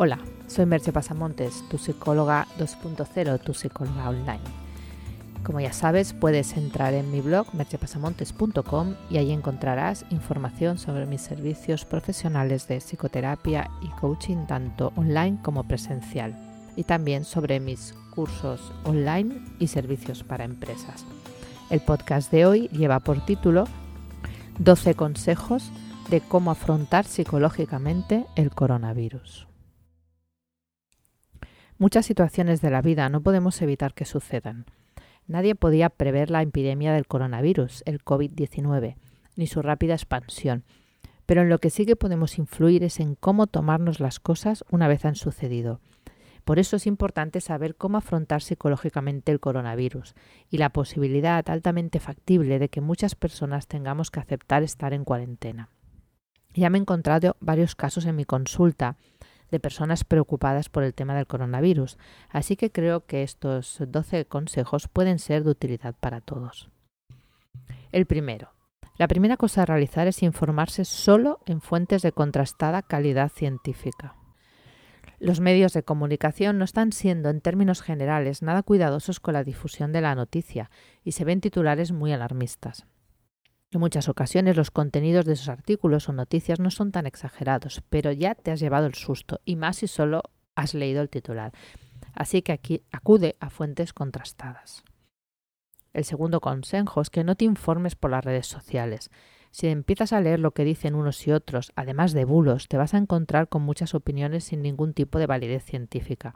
Hola, soy Merche Pasamontes, tu psicóloga 2.0, tu psicóloga online. Como ya sabes, puedes entrar en mi blog merchepasamontes.com y ahí encontrarás información sobre mis servicios profesionales de psicoterapia y coaching tanto online como presencial y también sobre mis cursos online y servicios para empresas. El podcast de hoy lleva por título 12 consejos de cómo afrontar psicológicamente el coronavirus. Muchas situaciones de la vida no podemos evitar que sucedan. Nadie podía prever la epidemia del coronavirus, el COVID-19, ni su rápida expansión, pero en lo que sí que podemos influir es en cómo tomarnos las cosas una vez han sucedido. Por eso es importante saber cómo afrontar psicológicamente el coronavirus y la posibilidad altamente factible de que muchas personas tengamos que aceptar estar en cuarentena. Ya me he encontrado varios casos en mi consulta de personas preocupadas por el tema del coronavirus, así que creo que estos 12 consejos pueden ser de utilidad para todos. El primero. La primera cosa a realizar es informarse solo en fuentes de contrastada calidad científica. Los medios de comunicación no están siendo, en términos generales, nada cuidadosos con la difusión de la noticia y se ven titulares muy alarmistas. En muchas ocasiones los contenidos de esos artículos o noticias no son tan exagerados, pero ya te has llevado el susto, y más si solo has leído el titular. Así que aquí acude a fuentes contrastadas. El segundo consejo es que no te informes por las redes sociales. Si empiezas a leer lo que dicen unos y otros, además de bulos, te vas a encontrar con muchas opiniones sin ningún tipo de validez científica.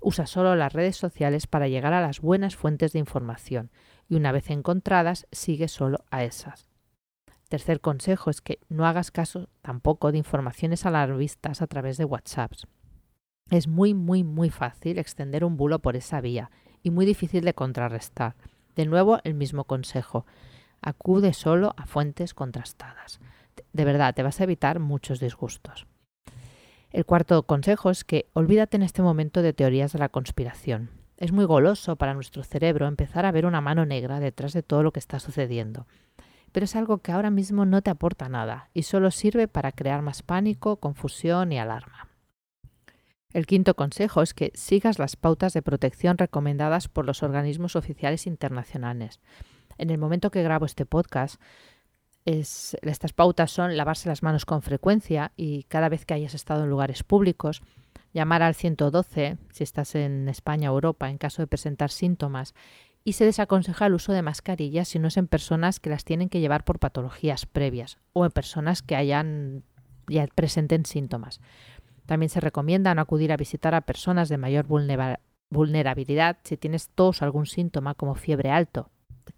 Usa solo las redes sociales para llegar a las buenas fuentes de información y una vez encontradas sigue solo a esas. Tercer consejo es que no hagas caso tampoco de informaciones alarmistas a través de WhatsApp. Es muy, muy, muy fácil extender un bulo por esa vía y muy difícil de contrarrestar. De nuevo, el mismo consejo. Acude solo a fuentes contrastadas. De verdad, te vas a evitar muchos disgustos. El cuarto consejo es que olvídate en este momento de teorías de la conspiración. Es muy goloso para nuestro cerebro empezar a ver una mano negra detrás de todo lo que está sucediendo. Pero es algo que ahora mismo no te aporta nada y solo sirve para crear más pánico, confusión y alarma. El quinto consejo es que sigas las pautas de protección recomendadas por los organismos oficiales internacionales. En el momento que grabo este podcast, estas pautas son lavarse las manos con frecuencia y cada vez que hayas estado en lugares públicos, llamar al 112 si estás en España o Europa en caso de presentar síntomas y se desaconseja el uso de mascarillas si no es en personas que las tienen que llevar por patologías previas o en personas que hayan ya presenten síntomas. También se recomienda no acudir a visitar a personas de mayor vulnerabilidad si tienes tos o algún síntoma como fiebre alto,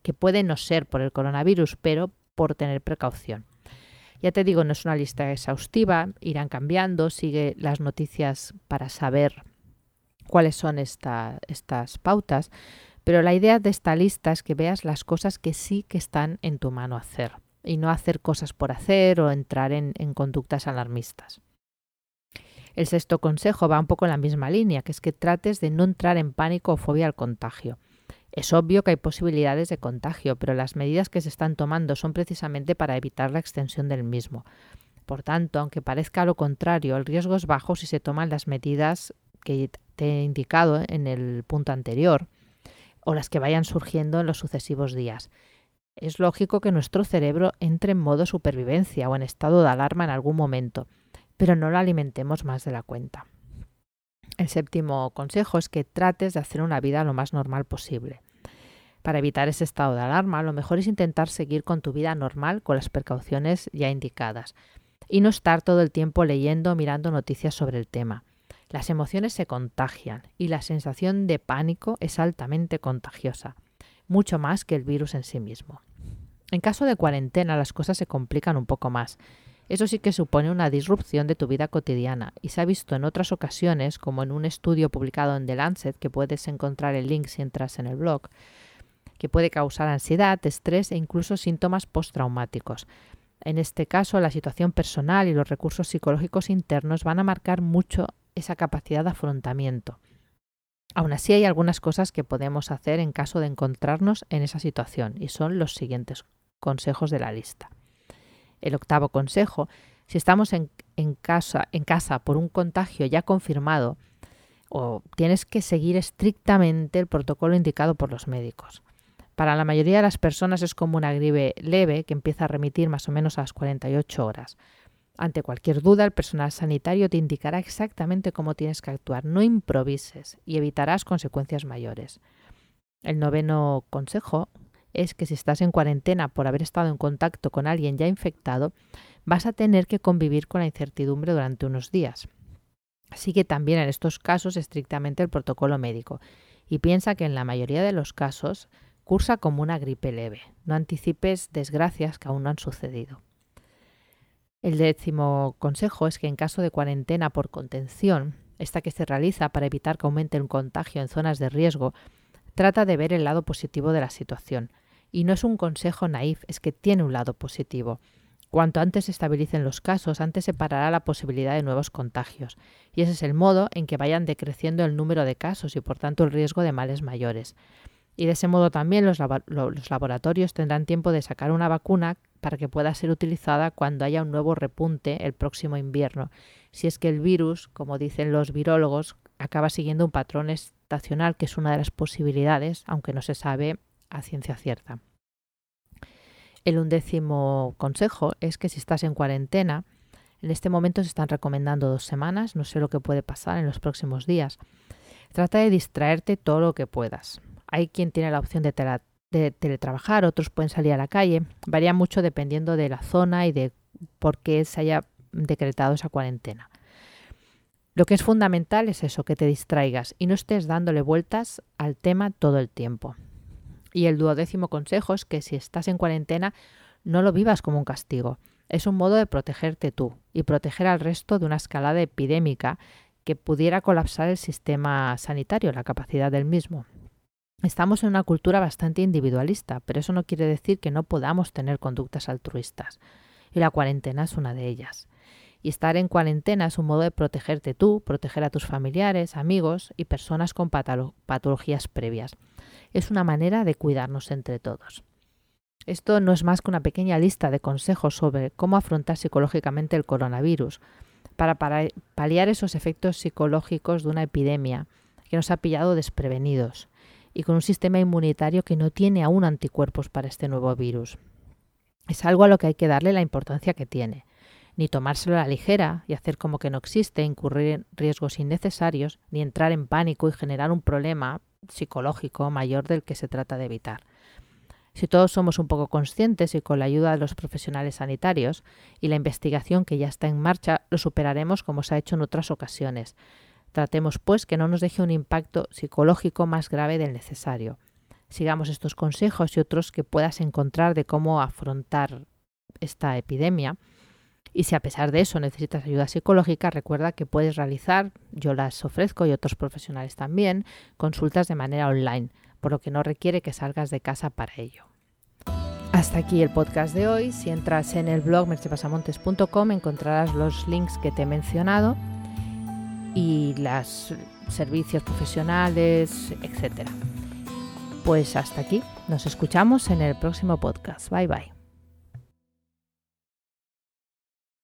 que puede no ser por el coronavirus, pero por tener precaución. Ya te digo, no es una lista exhaustiva, irán cambiando, sigue las noticias para saber cuáles son estas pautas, pero la idea de esta lista es que veas las cosas que sí que están en tu mano hacer y no hacer cosas por hacer o entrar en, conductas alarmistas. El sexto consejo va un poco en la misma línea, que es que trates de no entrar en pánico o fobia al contagio. Es obvio que hay posibilidades de contagio, pero las medidas que se están tomando son precisamente para evitar la extensión del mismo. Por tanto, aunque parezca lo contrario, el riesgo es bajo si se toman las medidas que te he indicado en el punto anterior o las que vayan surgiendo en los sucesivos días. Es lógico que nuestro cerebro entre en modo supervivencia o en estado de alarma en algún momento, pero no lo alimentemos más de la cuenta. El séptimo consejo es que trates de hacer una vida lo más normal posible. Para evitar ese estado de alarma, lo mejor es intentar seguir con tu vida normal con las precauciones ya indicadas y no estar todo el tiempo leyendo o mirando noticias sobre el tema. Las emociones se contagian y la sensación de pánico es altamente contagiosa, mucho más que el virus en sí mismo. En caso de cuarentena las cosas se complican un poco más eso sí que supone una disrupción de tu vida cotidiana y se ha visto en otras ocasiones, como en un estudio publicado en The Lancet, que puedes encontrar el link si entras en el blog, que puede causar ansiedad, estrés e incluso síntomas postraumáticos. En este caso, la situación personal y los recursos psicológicos internos van a marcar mucho esa capacidad de afrontamiento. Aún así, hay algunas cosas que podemos hacer en caso de encontrarnos en esa situación y son los siguientes consejos de la lista. El octavo consejo Si estamos en, casa, casa por un contagio ya confirmado, o tienes que seguir estrictamente el protocolo indicado por los médicos. Para la mayoría de las personas es como una gripe leve que empieza a remitir más o menos a las 48 horas. Ante cualquier duda, el personal sanitario te indicará exactamente cómo tienes que actuar. No improvises y evitarás consecuencias mayores. El noveno consejo es que si estás en cuarentena por haber estado en contacto con alguien ya infectado, vas a tener que convivir con la incertidumbre durante unos días. Sigue también en estos casos estrictamente el protocolo médico y piensa que en la mayoría de los casos cursa como una gripe leve. No anticipes desgracias que aún no han sucedido. El décimo consejo es que en caso de cuarentena por contención, esta que se realiza para evitar que aumente el contagio en zonas de riesgo, trata de ver el lado positivo de la situación. Y no es un consejo naif, es que tiene un lado positivo. Cuanto antes se estabilicen los casos, antes se parará la posibilidad de nuevos contagios. Y ese es el modo en que vayan decreciendo el número de casos y por tanto el riesgo de males mayores. Y de ese modo también los, laboratorios tendrán tiempo de sacar una vacuna para que pueda ser utilizada cuando haya un nuevo repunte el próximo invierno, si es que el virus, como dicen los virólogos, acaba siguiendo un patrón estacional, que es una de las posibilidades, aunque no se sabe a ciencia cierta. El undécimo consejo es que si estás en cuarentena, en este momento se están recomendando dos semanas, no sé lo que puede pasar en los próximos días. Trata de distraerte todo lo que puedas. Hay quien tiene la opción de, de teletrabajar, otros pueden salir a la calle. Varía mucho dependiendo de la zona y de por qué se haya decretado esa cuarentena. Lo que es fundamental es eso, que te distraigas y no estés dándole vueltas al tema todo el tiempo. Y el duodécimo consejo es que si estás en cuarentena, no lo vivas como un castigo. Es un modo de protegerte tú y proteger al resto de una escalada epidémica que pudiera colapsar el sistema sanitario, la capacidad del mismo. Estamos en una cultura bastante individualista, pero eso no quiere decir que no podamos tener conductas altruistas. Y la cuarentena es una de ellas. Y estar en cuarentena es un modo de protegerte tú, proteger a tus familiares, amigos y personas con patologías previas. Es una manera de cuidarnos entre todos. Esto no es más que una pequeña lista de consejos sobre cómo afrontar psicológicamente el coronavirus, para paliar esos efectos psicológicos de una epidemia que nos ha pillado desprevenidos y con un sistema inmunitario que no tiene aún anticuerpos para este nuevo virus. Es algo a lo que hay que darle la importancia que tiene ni tomárselo a la ligera y hacer como que no existe, incurrir en riesgos innecesarios, ni entrar en pánico y generar un problema psicológico mayor del que se trata de evitar. Si todos somos un poco conscientes y con la ayuda de los profesionales sanitarios y la investigación que ya está en marcha, lo superaremos como se ha hecho en otras ocasiones. Tratemos, pues, que no nos deje un impacto psicológico más grave del necesario. Sigamos estos consejos y otros que puedas encontrar de cómo afrontar esta epidemia y si a pesar de eso necesitas ayuda psicológica, recuerda que puedes realizar, yo las ofrezco y otros profesionales también, consultas de manera online, por lo que no requiere que salgas de casa para ello. Hasta aquí el podcast de hoy. Si entras en el blog mercepasamontes.com encontrarás los links que te he mencionado y los servicios profesionales, etc. Pues hasta aquí. Nos escuchamos en el próximo podcast. Bye bye.